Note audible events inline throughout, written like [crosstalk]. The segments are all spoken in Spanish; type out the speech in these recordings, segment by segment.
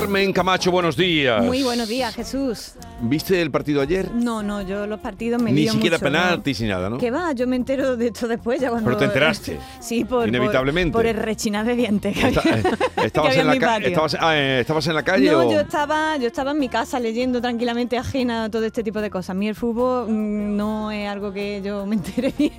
Carmen Camacho, buenos días. Muy buenos días, Jesús. ¿Viste el partido ayer? No, no, yo los partidos me Ni siquiera mucho, ¿no? penaltis ni nada, ¿no? Que va, yo me entero de esto después ya cuando... Pero te enteraste. [laughs] Sí, por... Inevitablemente. Por, por el rechinar de dientes que Esta- había- eh, [laughs] que ¿Estabas, había en la mi ca- patio. estabas, ah, eh, ¿Estabas en la calle No, o...? yo estaba, yo estaba en mi casa leyendo tranquilamente ajena a todo este tipo de cosas. A mí el fútbol mm, no es algo que yo me entere bien.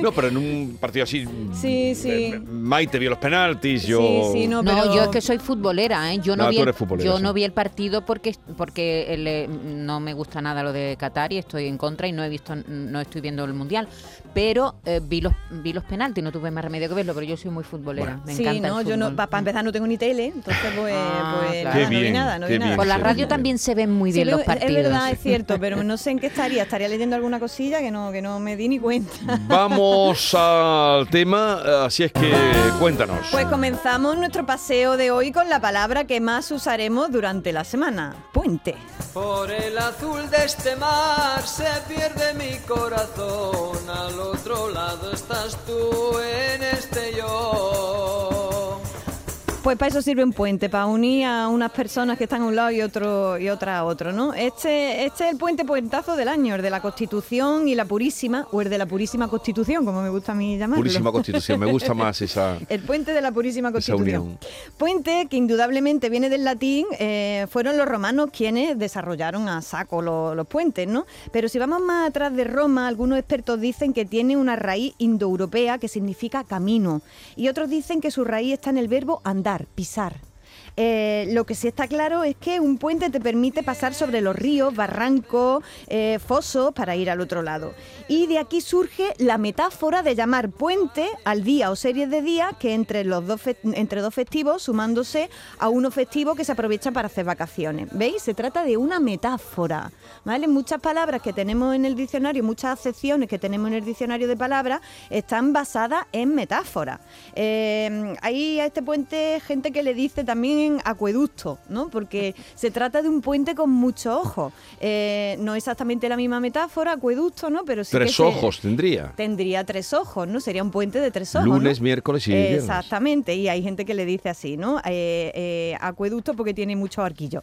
No, pero en un partido así... Sí, sí. eh, Maite vio los penaltis, yo... Sí, sí, no, No, pero... yo es que soy futbolera, ¿eh? Yo no, Ah, vi, tú el, eres futbolera, yo sí. no vi el partido porque porque el, eh, no me gusta nada lo de Qatar y estoy en contra y no he visto no estoy viendo el mundial, pero eh, vi los vi los penaltis, no tuve más remedio que verlo, pero yo soy muy futbolera, me Sí, encanta no, el yo no, para empezar no tengo ni tele, entonces pues, Ah, pues claro. nada, no vi nada, no vi nada. bien. Por la radio también se ven muy Sí, bien lo- los partidos. Es verdad, es [laughs] cierto, pero no sé en qué estaría. Estaría leyendo alguna cosilla que no, que no me di ni cuenta. Vamos al tema, así es que cuéntanos. Pues comenzamos nuestro paseo de hoy con la palabra que más usaremos durante la semana, puente. Por el azul de este mar se pierde mi corazón. Al otro lado estás tú en este yo. Pues para eso sirve un puente, para unir a unas personas que están a un lado y otro y otra a otro, ¿no? Este, este es el puente puentazo del año, el de la Constitución y la Purísima, o el de la Purísima Constitución, como me gusta a mí llamarlo. Purísima Constitución, me gusta más esa... [laughs] El puente de la Purísima Constitución. Puente, que indudablemente viene del latín, eh, fueron los romanos quienes desarrollaron a saco lo- los puentes, ¿no? Pero si vamos más atrás de Roma, algunos expertos dicen que tiene una raíz indoeuropea que significa camino. Y otros dicen que su raíz está en el verbo andar, pisar. Eh, lo que sí está claro es que un puente te permite pasar sobre los ríos, barrancos, eh, fosos para ir al otro lado. Y de aquí surge la metáfora de llamar puente al día o series de días que entre los dos entre dos festivos sumándose a uno festivo que se aprovecha para hacer vacaciones. ¿Veis? Se trata de una metáfora. ¿Vale? Muchas palabras que tenemos en el diccionario, muchas acepciones que tenemos en el diccionario de palabras están basadas en metáforas. Eh, hay a este puente gente que le dice también acueducto, ¿no? Porque [laughs] se trata de un puente con muchos ojos. Eh, no exactamente la misma metáfora, acueducto, ¿no? Pero sí que Tres se- ojos tendría. Tendría tres ojos, ¿no? Sería un puente de tres ojos. Lunes, ¿no? miércoles y viernes. Exactamente, y hay gente que le dice así, ¿no? Eh, eh, acueducto porque tiene muchos arquillos.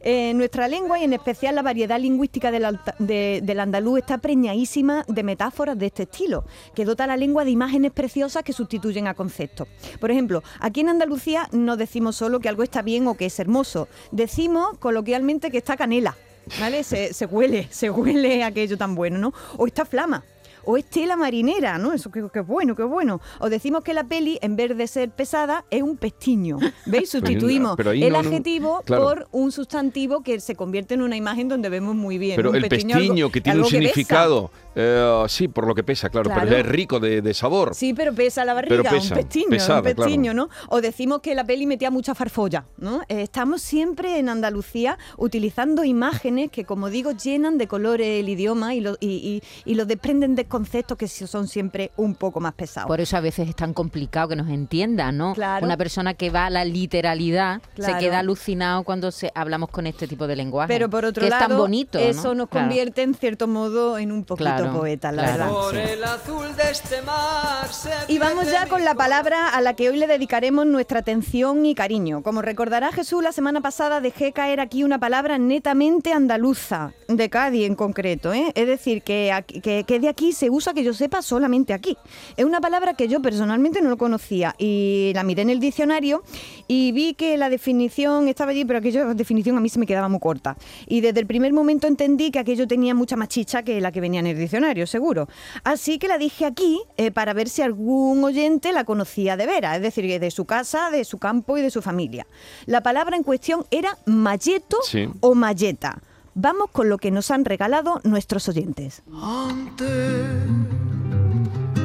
Eh, nuestra lengua y en especial la variedad lingüística del, alta- de- del andaluz está preñadísima de metáforas de este estilo, que dota a la lengua de imágenes preciosas que sustituyen a conceptos. Por ejemplo, aquí en Andalucía no decimos solo que algo está bien o que es hermoso, decimos coloquialmente que está canela. ¿Vale? Se, se huele, se huele aquello tan bueno, ¿no? O está flama. O es tela marinera, ¿no? Eso que, que bueno, qué bueno. O decimos que la peli, en vez de ser pesada, es un pestiño. [laughs] ¿Veis? Sustituimos pero ahí el no, no, adjetivo claro. por un sustantivo que se convierte en una imagen donde vemos muy bien. Pero Un el pestiño, pestiño algo- que tiene un significado, eh, sí, por lo que pesa, claro, Claro. pero es rico de, de sabor. Sí, pero pesa la barriga, Pero pesa, un pestiño, un pestiño, claro. ¿no? O decimos que la peli metía mucha farfolla, ¿no? Eh, estamos siempre en Andalucía utilizando imágenes que, como digo, llenan de colores el idioma y lo, y, y- y lo desprenden de conceptos que son siempre un poco más pesados. Por eso a veces es tan complicado que nos entienda, ¿no? Claro. Una persona que va a la literalidad Claro. se queda alucinado cuando se, hablamos con este tipo de lenguaje. Pero por otro que lado, es tan bonito, ¿no? eso nos Claro. convierte en cierto modo en un poquito Claro, poetas, la claro. verdad. Por el azul de este mar se Y vamos ya con la palabra a la que hoy le dedicaremos nuestra atención y cariño. Como recordará Jesús, la semana pasada dejé caer aquí una palabra netamente andaluza, de Cádiz en concreto. ¿eh? Es decir, que, que, que de aquí se usa, que yo sepa, solamente aquí. Es una palabra que yo personalmente no lo conocía y la miré en el diccionario y vi que la definición estaba allí, pero aquella definición a mí se me quedaba muy corta. Y desde el primer momento entendí que aquello tenía mucha más chicha que la que venía en el diccionario, seguro. Así que la dije aquí eh, para ver si algún oyente la conocía de veras, es decir, de su casa, de su campo y de su familia. La palabra en cuestión era malleto Sí. o malleta. Vamos con lo que nos han regalado nuestros oyentes. Antes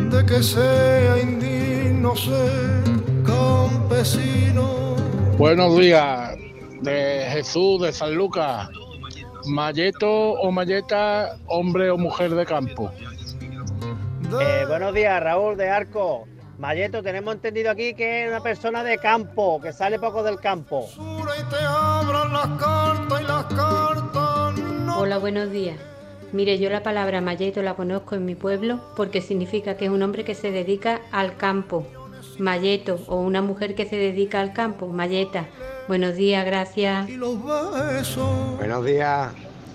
de que sea indigno ser campesino. Buenos días, de Jesús de San Lucas. Malleto o malleta, hombre o mujer de campo. Eh, buenos días, Raúl de Arco. Mayeto, tenemos entendido aquí que es una persona de campo, que sale poco del campo. y te abran las cartas y las cartas Hola, buenos días. Mire, yo la palabra Mayeto la conozco en mi pueblo porque significa que es un hombre que se dedica al campo. Mayeto o una mujer que se dedica al campo, Mayeta. Buenos días, gracias. y los besos. Buenos días,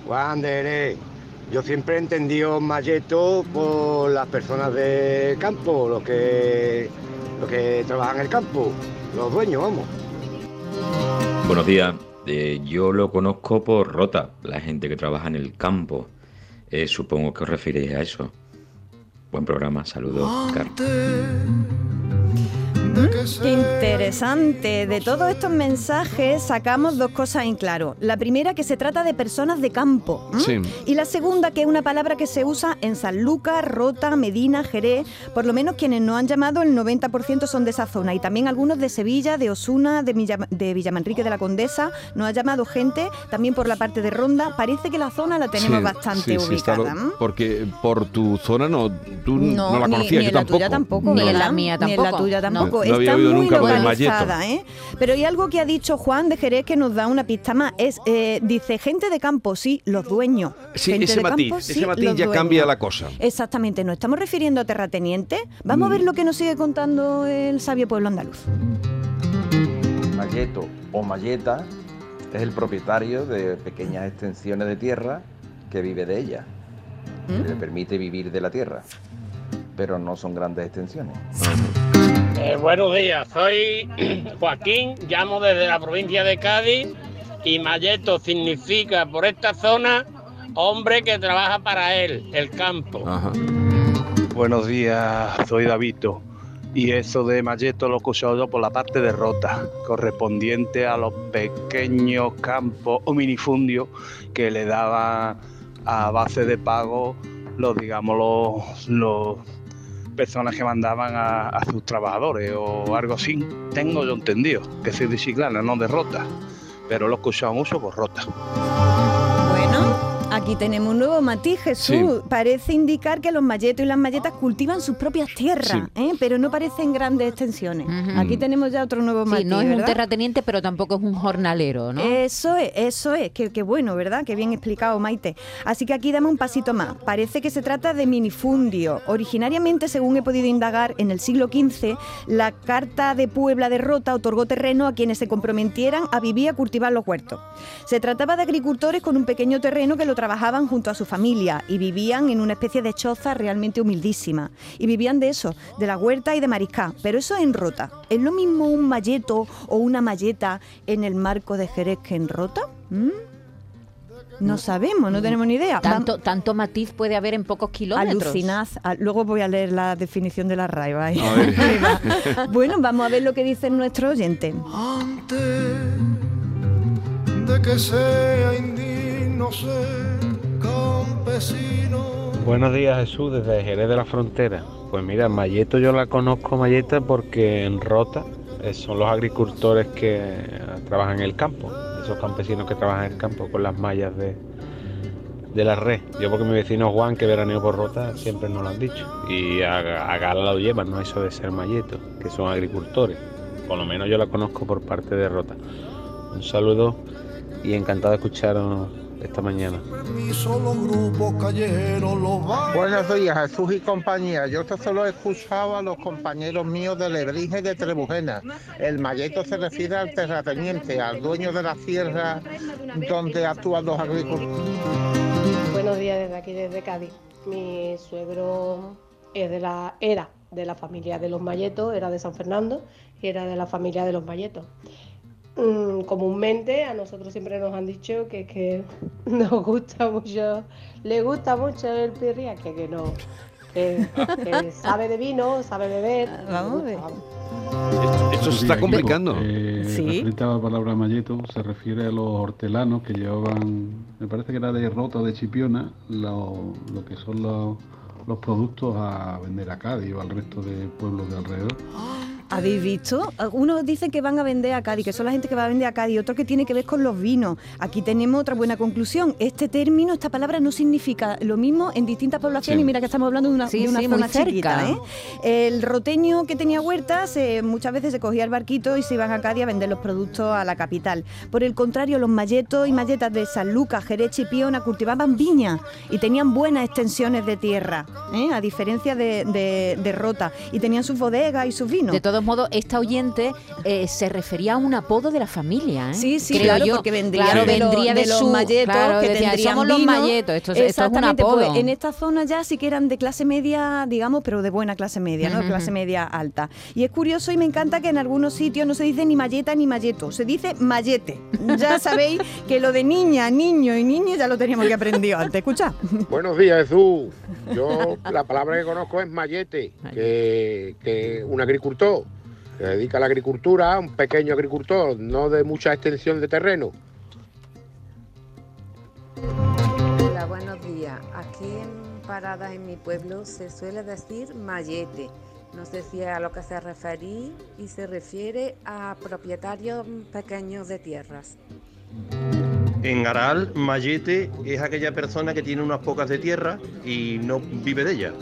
Juan de. Yo siempre he entendido Mayeto por las personas de campo, los que, los que trabajan en el campo, los dueños, vamos. Buenos días. Eh, yo lo conozco por Rota, la gente que trabaja en el campo. Eh, supongo que os referís a eso. Buen programa, saludos, Carlos. Qué interesante. De todos estos mensajes sacamos dos cosas en claro. La primera que se trata de personas de campo. Sí. Y la segunda que es una palabra que se usa en Sanlúcar, Rota, Medina, Jerez. Por lo menos quienes nos han llamado el 90% son de esa zona. Y también algunos de Sevilla, de Osuna, de, Villa- de Villamanrique de la Condesa. Nos ha llamado gente también por la parte de Ronda. Parece que la zona la tenemos Sí, bastante sí, ubicada. lo- porque por tu zona no, tú no, la ni- conocías, ni yo en la tampoco. tuya tampoco, Ni en la mía Ni en la tampoco. tuya No. tampoco. No- no había Está oído muy nunca lo del localizada, ¿eh? Pero hay algo que ha dicho Juan de Jerez que nos da una pista más. Es, eh, dice, gente de campo, sí, los dueños. Sí, Gente ese de matiz, campo, ese sí, matiz los ya dueños. cambia la cosa. Exactamente, nos estamos refiriendo a terratenientes. Vamos a ver lo que nos sigue contando el sabio pueblo andaluz. Mayeto o Mayeta es el propietario de pequeñas extensiones de tierra que vive de ellas. que Le permite vivir de la tierra, pero no son grandes extensiones. Eh, buenos días, soy [clears throat] Joaquín, llamo desde la provincia de Cádiz y Mayeto significa por esta zona hombre que trabaja para él, el campo. Buenos días, soy Davito. Y eso de Mayeto lo he escuchado yo por la parte de Rota, correspondiente a los pequeños campos o minifundios que le daban a base de pago los, digamos, los, los personas que mandaban a, a sus trabajadores o algo así. Tengo yo entendido, que soy de Chiclana, no de Rota, pero lo he escuchado mucho por Rota. Aquí tenemos un nuevo matiz, Jesús. Parece indicar que los malletos y las malletas cultivan sus propias tierras, ¿eh? pero no parecen grandes extensiones. Aquí tenemos ya otro nuevo Sí, matiz. no es un terrateniente, pero tampoco es un jornalero, ¿no? Eso es, eso es, qué, qué bueno, ¿verdad? Qué bien explicado, Maite. Así que aquí damos un pasito más. Parece que se trata de minifundio. Originariamente, según he podido indagar, en el siglo XV, la Carta de Puebla de Rota otorgó terreno a quienes se comprometieran a vivir y a cultivar los huertos. Se trataba de agricultores con un pequeño terreno que lo trabajaban junto a su familia y vivían en una especie de choza realmente humildísima. Y vivían de eso, de la huerta y de mariscar. Pero eso en Rota. ¿Es lo mismo un malleto o una malleta en el marco de Jerez que en Rota? ¿Mm? No sabemos, no tenemos ni idea. Tanto, tanto matiz puede haber en pocos kilómetros. Alucinad. Ah, Luego voy a leer la definición de la. Ahí va. [laughs] bueno, vamos a ver lo que dice nuestro oyente. de que sea indigno ser. Buenos días Jesús, desde Jerez de la Frontera. Pues mira, Mayeto yo la conozco Mayeta porque en Rota eh, son los agricultores que eh, trabajan en el campo, esos campesinos que trabajan en el campo con las mallas de, de la red. Yo porque mi vecino Juan, que veraneo por Rota, siempre nos lo han dicho. Y a, Gala lo llevan, no eso de ser Mayeto, que son agricultores. Por lo menos yo la conozco por parte de Rota. Un saludo y encantado de escucharos esta mañana. Buenos días, Jesús y compañía. Yo esto solo he escuchado a los compañeros míos de Lebrija y de Trebujena. El malleto se refiere al terrateniente, al dueño de la tierra donde actúan los agricultores. Buenos días desde aquí, desde Cádiz. Mi suegro es de la, era de la familia de los Malletos, era de San Fernando y era de la familia de los Malletos. Mm, comúnmente a nosotros siempre nos han dicho que, que [laughs] nos gusta mucho, le gusta mucho el pirria, que, que no, que, que sabe de vino, sabe beber. Vamos a ver. Esto se está complicando. Eh, Sí. Referente a la palabra malleto, se refiere a los hortelanos que llevaban, me parece que era de Rota o de Chipiona, lo, lo que son los, los productos a vender a Cádiz o al resto de pueblos de alrededor. ¿Habéis visto? Unos dicen que van a vender a Cádiz, que son la gente que va a vender a Cádiz, otro que tiene que ver con los vinos. Aquí tenemos otra buena conclusión. Este término, esta palabra no significa lo mismo en distintas poblaciones Sí. y mira que estamos hablando de una, Sí, de una sí, muy zona cerca. chiquita. ¿eh? El roteño que tenía huertas eh, muchas veces se cogía el barquito y se iban a Cádiz a vender los productos a la capital. Por el contrario, los malletos y malletas de San Lucas, Jerez y Piona cultivaban viña y tenían buenas extensiones de tierra, ¿eh? a diferencia de, de- de Rota. Y tenían sus bodegas y sus vinos. De todos modos, esta oyente eh, se refería a un apodo de la familia, ¿eh? Sí, sí, Creo claro, yo. porque vendría Claro, de, vendría de de los su malletos claro, que decía, tendrían somos los vino". malletos, esto, es- esto es un Exactamente, apodo. pues, en esta zona ya sí que eran de clase media, digamos, pero de buena clase media, ¿no? Ujú, Clase media alta. Y es curioso y me encanta que en algunos sitios no se dice ni malleta ni malleto, se dice mallete. Ya [laughs] sabéis que lo de niña, niño y niña ya lo teníamos que aprender antes. Escucha. Buenos días, Jesús. Yo la palabra que conozco es mallete, que, que un agricultor se dedica a la agricultura, un pequeño agricultor, no de mucha extensión de terreno. Hola, buenos días. Aquí en Paradas, en mi pueblo, se suele decir mallete. No sé si es a lo que se referí y se refiere a propietarios pequeños de tierras. En Aral, Mayete es aquella persona que tiene unas pocas de tierra y no vive de ella.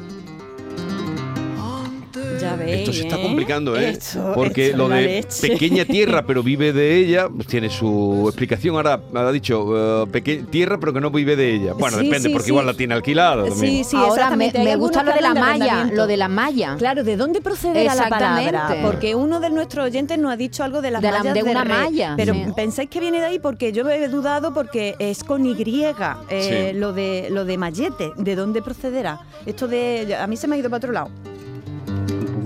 Ya veis, Esto se está ¿eh? complicando, ¿eh? Esto- Porque esto lo de leche. pequeña tierra, pero vive de ella, pues tiene su explicación. Ahora ha dicho peque- tierra, pero que no vive de ella. Bueno, Sí, depende, sí, porque sí. igual la tiene alquilada. Sí, sí, Ahora me, me gusta lo de la malla, lo de la malla. Claro, ¿de dónde procederá la palabra? Porque uno de nuestros oyentes nos ha dicho algo de las De la- mallas de una red. malla, Pero sí. pensáis que viene de ahí porque yo he dudado porque es con Y eh, Sí. lo de lo de mallete. ¿De dónde procederá? Esto de a mí se me ha ido para otro lado.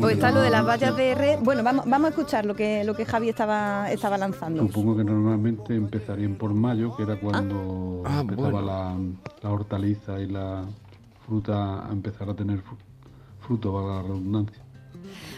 Pues está lo de las vallas de red. Bueno, vamos, vamos a escuchar lo que lo que Javi estaba estaba lanzando. Supongo que normalmente empezarían por mayo, que era cuando Ah, empezaba bueno. la, la hortaliza y la fruta a empezar a tener fru- fruto, valga la redundancia.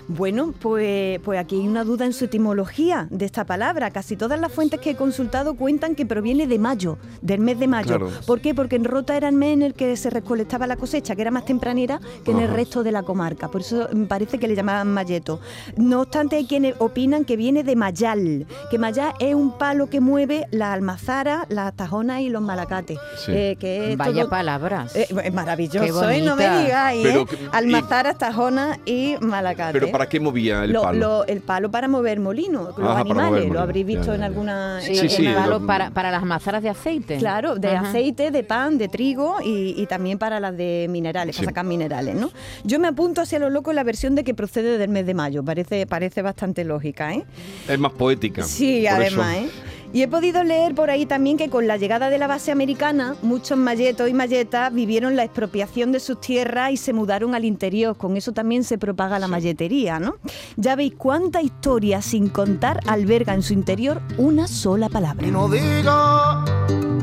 Bueno, pues, pues aquí hay una duda en su etimología de esta palabra. Casi todas las fuentes que he consultado cuentan que proviene de mayo, del mes de mayo. Claro. ¿Por qué? Porque en Rota era el mes en el que se recolectaba la cosecha, que era más tempranera que en el resto de la comarca. Por eso me parece que le llamaban mayeto. No obstante, hay quienes opinan que viene de mayal, que mayal es un palo que mueve la almazara, las tajonas y los malacates. Sí. Eh, que es Vaya todo- palabras. Eh, es maravilloso, Qué ¿eh? no me digáis, Pero ¿eh? y- tajonas y malacates. Pero ¿para qué movía el Lo- palo? lo- el palo para mover molino, los Ajá, para animales, lo habréis visto ya, en ya. alguna... Sí, en- Sí, sí, en- palo lo- para, para las mazaras de aceite. Claro, de Ajá. aceite, de pan, de trigo y, y también para las de minerales, Sí. para sacar minerales, ¿no? Yo me apunto hacia lo loco en la versión de que procede del mes de mayo, parece, parece bastante lógica, ¿eh? Es más poética. Sí, además, eso. ¿eh? Y he podido leer por ahí también que con la llegada de la base americana, muchos malletos y malletas vivieron la expropiación de sus tierras y se mudaron al interior. Con eso también se propaga la malletería, ¿no? Ya veis cuánta historia sin contar alberga en su interior una sola palabra. No diga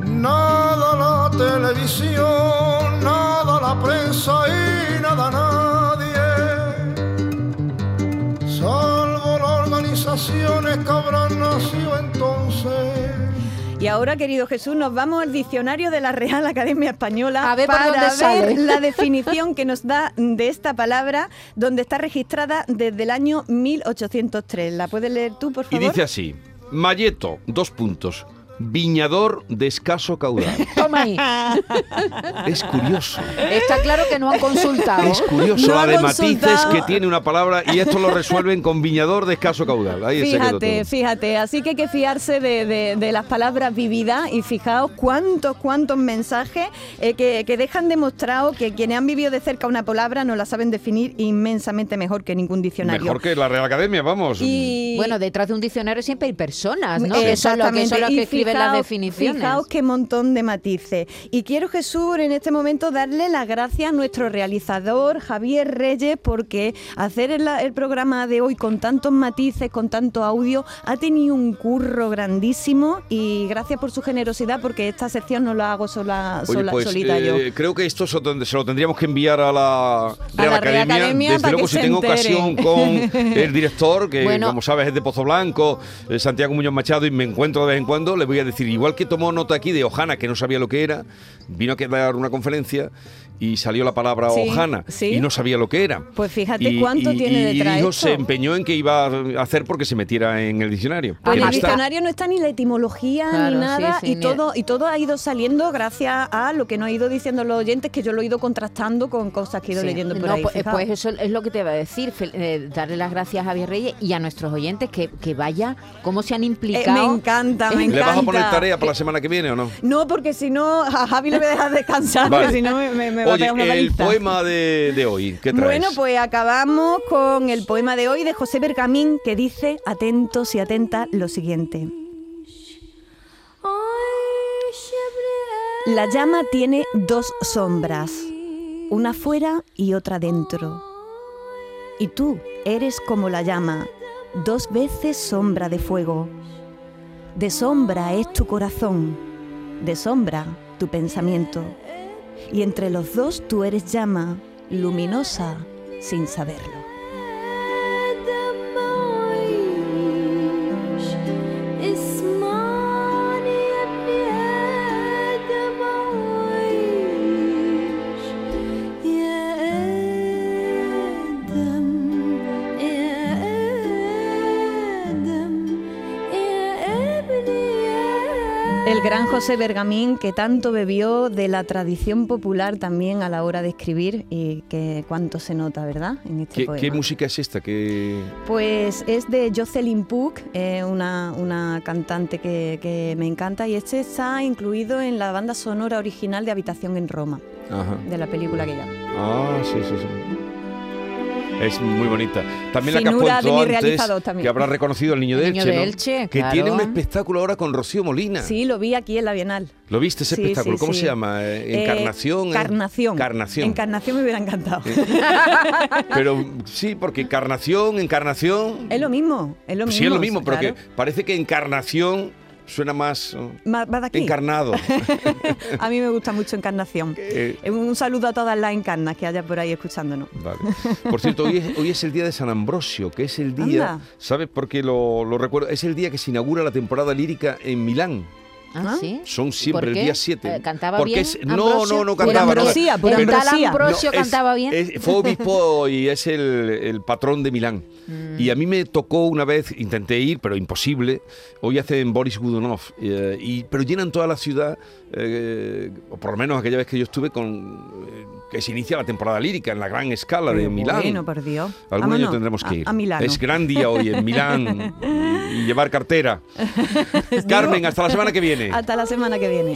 nada la televisión, nada la prensa y nada nadie. Organizaciones que habrán nacido entonces. Y ahora, querido Jesús, nos vamos al diccionario de la Real Academia Española A ver para dónde ver sale. la definición que nos da de esta palabra, donde está registrada desde el año 1803. ¿La puedes leer tú, por Y favor? dice así: Malleto, dos puntos. Viñador de escaso caudal. [laughs] Toma ahí. Es curioso. Está claro que no han consultado. Es curioso No la de matices que tiene una palabra y esto lo resuelven con viñador de escaso caudal. Ahí Fíjate, fíjate, así que hay que fiarse de, de- de las palabras vividas y fijaos cuántos, cuántos mensajes eh, que, que dejan demostrado que quienes han vivido de cerca una palabra no la saben definir inmensamente mejor que ningún diccionario. Mejor que la Real Academia, vamos. Y- Bueno, detrás de un diccionario siempre hay personas, ¿no? Que son los que, son los Y que escriben las fijaos- definiciones. Fijaos qué montón de matices. Y quiero, Jesús, en este momento darle las gracias a nuestro realizador, Javier Reyes, porque hacer el, el programa de hoy con tantos matices, con tanto audio, ha tenido un curro grandísimo y gracias por su generosidad, porque esta sección no la hago sola, Oye, sola- pues solita yo. eh, creo que esto se lo tendríamos que enviar a la Real la Real Academia. Academia Desde para luego, que si se tengo entere. ocasión con [laughs] el director, que Bueno. como sabes es de Pozo Blanco, eh, Santiago Muñoz Machado, y me encuentro de vez en cuando, le voy a decir, igual que tomó nota aquí de Ojana, que no sabía lo que era, vino a dar una conferencia, y salió la palabra Sí, hojana sí. y no sabía lo que era. Pues fíjate Y- cuánto y- tiene y detrás dijo, esto. se empeñó en que iba a hacer porque se metiera en el diccionario. Pues en no el está. diccionario no está ni la etimología Claro, ni nada sí, sí, y ni- todo y todo ha ido saliendo gracias a lo que nos ha ido diciendo los oyentes que yo lo he ido contrastando con cosas que he ido Sí. leyendo por No, ahí. pues, fijaos. pues eso es lo que te iba a decir, fel- eh, darle las gracias a Javier Reyes y a nuestros oyentes que, que vaya, cómo se han Eh, implicado. me encanta, me ¿Le encanta. vas a poner tarea para la semana que viene o no? No, porque si no, a Javi le voy a dejar descansar, Vale. si no me, me- me va a Oye, pegar una el poema de, de hoy, ¿qué traes? Bueno, pues acabamos con el poema de hoy de José Bergamín que dice, atentos y atentas, lo siguiente. La llama tiene dos sombras, una fuera y otra dentro. Y tú eres como la llama, dos veces sombra de fuego. De sombra es tu corazón, de sombra tu pensamiento. Y entre los dos tú eres llama, luminosa, sin saberlo. Gran José Bergamín que tanto bebió de la tradición popular también a la hora de escribir y que cuánto se nota, ¿verdad? En este ¿Qué, poema. qué música es esta? ¿Qué... Pues es de Jocelyn Puck, eh, una, una cantante que, que me encanta y este está incluido en la banda sonora original de Habitación en Roma, Ajá. de la película que ya. Ah, sí, sí, sí. Es muy bonita. También la que has puesto antes, también. que habrá reconocido al niño El de niño Elche, de que tiene un espectáculo ahora con Rocío Molina. Sí, lo vi aquí en la Bienal. ¿Lo viste ese Sí, espectáculo? sí, ¿Cómo sí. se llama? Eh, Eh, ¿Encarnación? eh? Carnación. Carnación. Encarnación me hubiera encantado. [laughs] Pero sí, porque encarnación, encarnación. es lo mismo, es lo mismo. sí, es lo mismo, pero claro. que parece que encarnación suena más encarnado. [laughs] A mí me gusta mucho Encarnación. Eh, Eh, Un saludo a todas las encarnas que haya por ahí escuchándonos. Vale. Por cierto, hoy es, hoy es el día de San Ambrosio, que es el día, Anda. ¿sabes por qué lo, lo recuerdo? Es el día que se inaugura la temporada lírica en Milán. Ah, ¿sí? Son siempre ¿Por el día 7. Eh, ¿Cantaba porque bien es- no, no, no cantaba. no. Ambrosía, Pero- Ambrosía. Ambrosio es- cantaba bien. es- fue obispo y es el, el patrón de Milán. Mm. Y a mí me tocó una vez, intenté ir, pero imposible. Hoy hacen Boris Godunov, eh, y, pero llenan toda la ciudad, eh, o por lo menos aquella vez que yo estuve, con eh, que se inicia la temporada lírica en la gran escala de Milán. Bueno, por Dios. Algún Vámonos año tendremos que ir. A. Es gran día hoy en Milán [laughs] y llevar cartera. Carmen, hasta la semana que viene. Hasta la semana que viene.